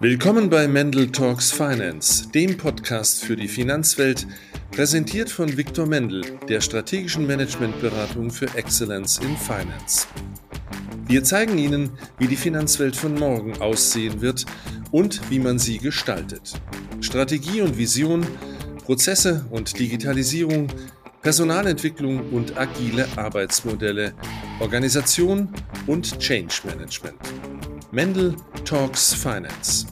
Willkommen bei Mendel Talks Finance, dem Podcast für die Finanzwelt, präsentiert von Viktor Mendel, der strategischen Managementberatung für Excellence in Finance. Wir zeigen Ihnen, wie die Finanzwelt von morgen aussehen wird und wie man sie gestaltet. Strategie und Vision, Prozesse und Digitalisierung, Personalentwicklung und agile Arbeitsmodelle, Organisation und Change Management. Mendel Talks Finance.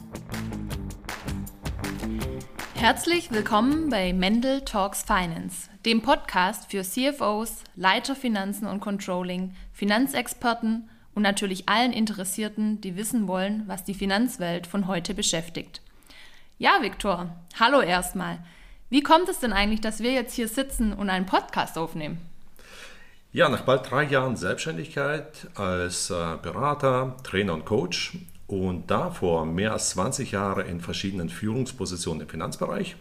Herzlich willkommen bei Mendel Talks Finance, dem Podcast für CFOs, Leiter Finanzen und Controlling, Finanzexperten und natürlich allen Interessierten, die wissen wollen, was die Finanzwelt von heute beschäftigt. Ja, Viktor, hallo erstmal. Wie kommt es denn eigentlich, dass wir jetzt hier sitzen und einen Podcast aufnehmen? Ja, nach bald drei Jahren Selbstständigkeit als äh, Berater, Trainer und Coach und davor mehr als 20 Jahre in verschiedenen Führungspositionen im Finanzbereich,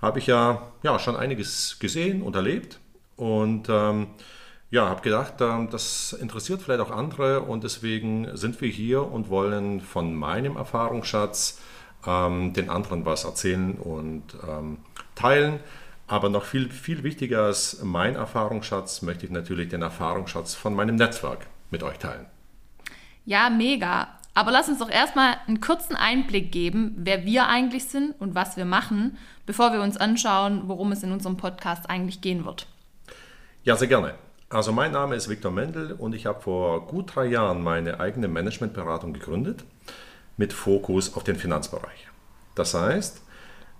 habe ich ja, ja schon einiges gesehen und erlebt und ähm, ja, habe gedacht, ähm, das interessiert vielleicht auch andere und deswegen sind wir hier und wollen von meinem Erfahrungsschatz ähm, den anderen was erzählen und ähm, teilen. Aber noch viel, viel wichtiger als mein Erfahrungsschatz möchte ich natürlich den Erfahrungsschatz von meinem Netzwerk mit euch teilen. Ja, mega. Aber lass uns doch erstmal einen kurzen Einblick geben, wer wir eigentlich sind und was wir machen, bevor wir uns anschauen, worum es in unserem Podcast eigentlich gehen wird. Ja, sehr gerne. Also mein Name ist Viktor Mendel und ich habe vor gut drei Jahren meine eigene Managementberatung gegründet mit Fokus auf den Finanzbereich. Das heißt,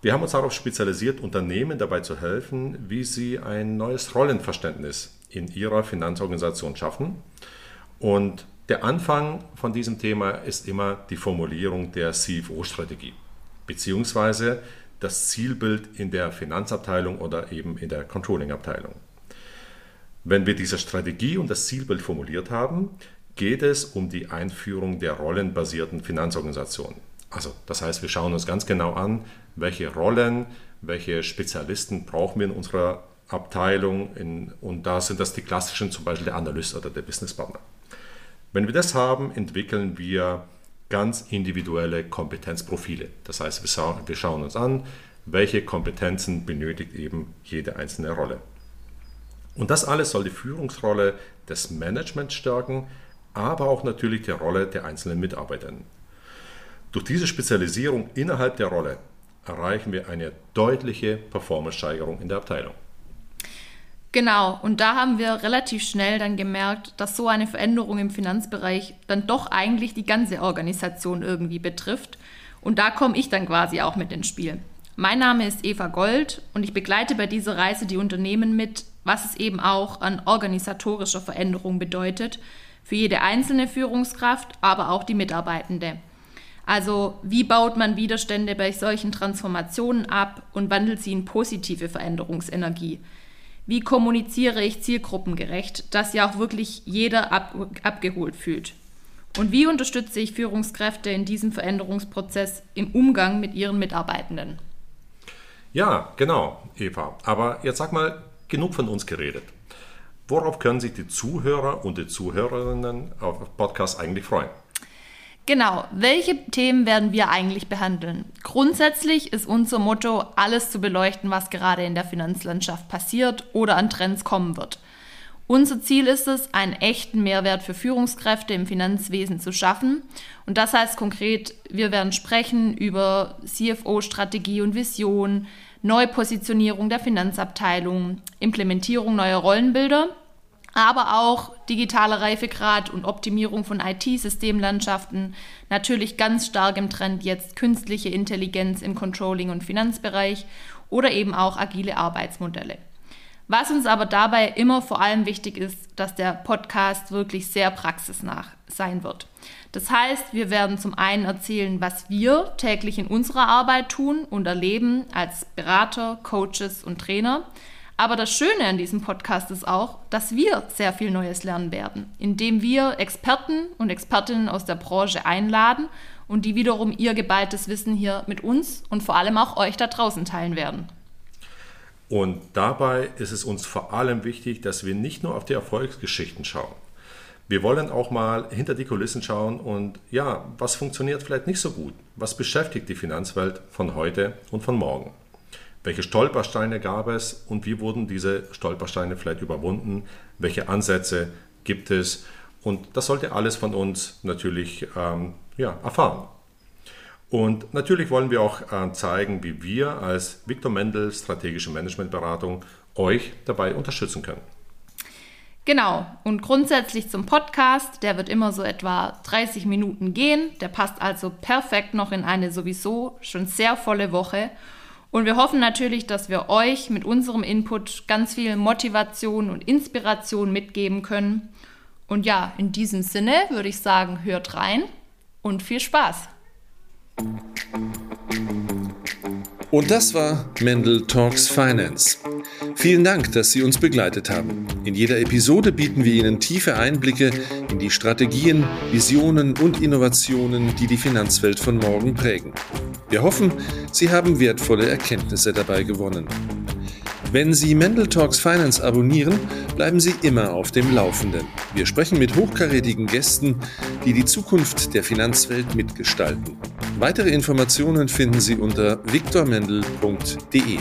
wir haben uns darauf spezialisiert, Unternehmen dabei zu helfen, wie sie ein neues Rollenverständnis in ihrer Finanzorganisation schaffen und der Anfang von diesem Thema ist immer die Formulierung der CFO-Strategie, beziehungsweise das Zielbild in der Finanzabteilung oder eben in der Controlling-Abteilung. Wenn wir diese Strategie und das Zielbild formuliert haben, geht es um die Einführung der rollenbasierten Finanzorganisation. Also das heißt, wir schauen uns ganz genau an, welche Rollen, welche Spezialisten brauchen wir in unserer Abteilung in, und da sind das die klassischen, zum Beispiel der Analyst oder der Businesspartner. Wenn wir das haben, entwickeln wir ganz individuelle Kompetenzprofile. Das heißt, wir schauen uns an, welche Kompetenzen benötigt eben jede einzelne Rolle. Und das alles soll die Führungsrolle des Managements stärken, aber auch natürlich die Rolle der einzelnen Mitarbeiter. Durch diese Spezialisierung innerhalb der Rolle erreichen wir eine deutliche Performance-Steigerung in der Abteilung. Genau, und da haben wir relativ schnell dann gemerkt, dass so eine Veränderung im Finanzbereich dann doch eigentlich die ganze Organisation irgendwie betrifft. Und da komme ich dann quasi auch mit ins Spiel. Mein Name ist Eva Gold und ich begleite bei dieser Reise die Unternehmen mit, was es eben auch an organisatorischer Veränderung bedeutet, für jede einzelne Führungskraft, aber auch die Mitarbeitende. Also wie baut man Widerstände bei solchen Transformationen ab und wandelt sie in positive Veränderungsenergie? Wie kommuniziere ich zielgruppengerecht, dass ja auch wirklich jeder ab, abgeholt fühlt? Und wie unterstütze ich Führungskräfte in diesem Veränderungsprozess im Umgang mit ihren Mitarbeitenden? Ja, genau, Eva. Aber jetzt sag mal, genug von uns geredet. Worauf können sich die Zuhörer und die Zuhörerinnen auf Podcast eigentlich freuen? Genau, welche Themen werden wir eigentlich behandeln? Grundsätzlich ist unser Motto, alles zu beleuchten, was gerade in der Finanzlandschaft passiert oder an Trends kommen wird. Unser Ziel ist es, einen echten Mehrwert für Führungskräfte im Finanzwesen zu schaffen. Und das heißt konkret, wir werden sprechen über CFO-Strategie und Vision, Neupositionierung der Finanzabteilung, Implementierung neuer Rollenbilder aber auch digitaler Reifegrad und Optimierung von IT-Systemlandschaften, natürlich ganz stark im Trend jetzt künstliche Intelligenz im Controlling- und Finanzbereich oder eben auch agile Arbeitsmodelle. Was uns aber dabei immer vor allem wichtig ist, dass der Podcast wirklich sehr praxisnah sein wird. Das heißt, wir werden zum einen erzählen, was wir täglich in unserer Arbeit tun und erleben als Berater, Coaches und Trainer. Aber das Schöne an diesem Podcast ist auch, dass wir sehr viel Neues lernen werden, indem wir Experten und Expertinnen aus der Branche einladen und die wiederum ihr geballtes Wissen hier mit uns und vor allem auch euch da draußen teilen werden. Und dabei ist es uns vor allem wichtig, dass wir nicht nur auf die Erfolgsgeschichten schauen. Wir wollen auch mal hinter die Kulissen schauen und ja, was funktioniert vielleicht nicht so gut? Was beschäftigt die Finanzwelt von heute und von morgen? Welche Stolpersteine gab es und wie wurden diese Stolpersteine vielleicht überwunden? Welche Ansätze gibt es? Und das sollte alles von uns natürlich ähm, ja, erfahren. Und natürlich wollen wir auch äh, zeigen, wie wir als Viktor Mendel Strategische Managementberatung euch dabei unterstützen können. Genau, und grundsätzlich zum Podcast, der wird immer so etwa 30 Minuten gehen. Der passt also perfekt noch in eine sowieso schon sehr volle Woche. Und wir hoffen natürlich, dass wir euch mit unserem Input ganz viel Motivation und Inspiration mitgeben können. Und ja, in diesem Sinne würde ich sagen, hört rein und viel Spaß. Und das war Mendel Talks Finance. Vielen Dank, dass Sie uns begleitet haben. In jeder Episode bieten wir Ihnen tiefe Einblicke in die Strategien, Visionen und Innovationen, die die Finanzwelt von morgen prägen. Wir hoffen, Sie haben wertvolle Erkenntnisse dabei gewonnen. Wenn Sie Mendel Talks Finance abonnieren, bleiben Sie immer auf dem Laufenden. Wir sprechen mit hochkarätigen Gästen, die die Zukunft der Finanzwelt mitgestalten. Weitere Informationen finden Sie unter viktormendel.de.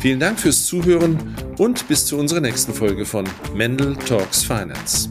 Vielen Dank fürs Zuhören und bis zu unserer nächsten Folge von Mendel Talks Finance.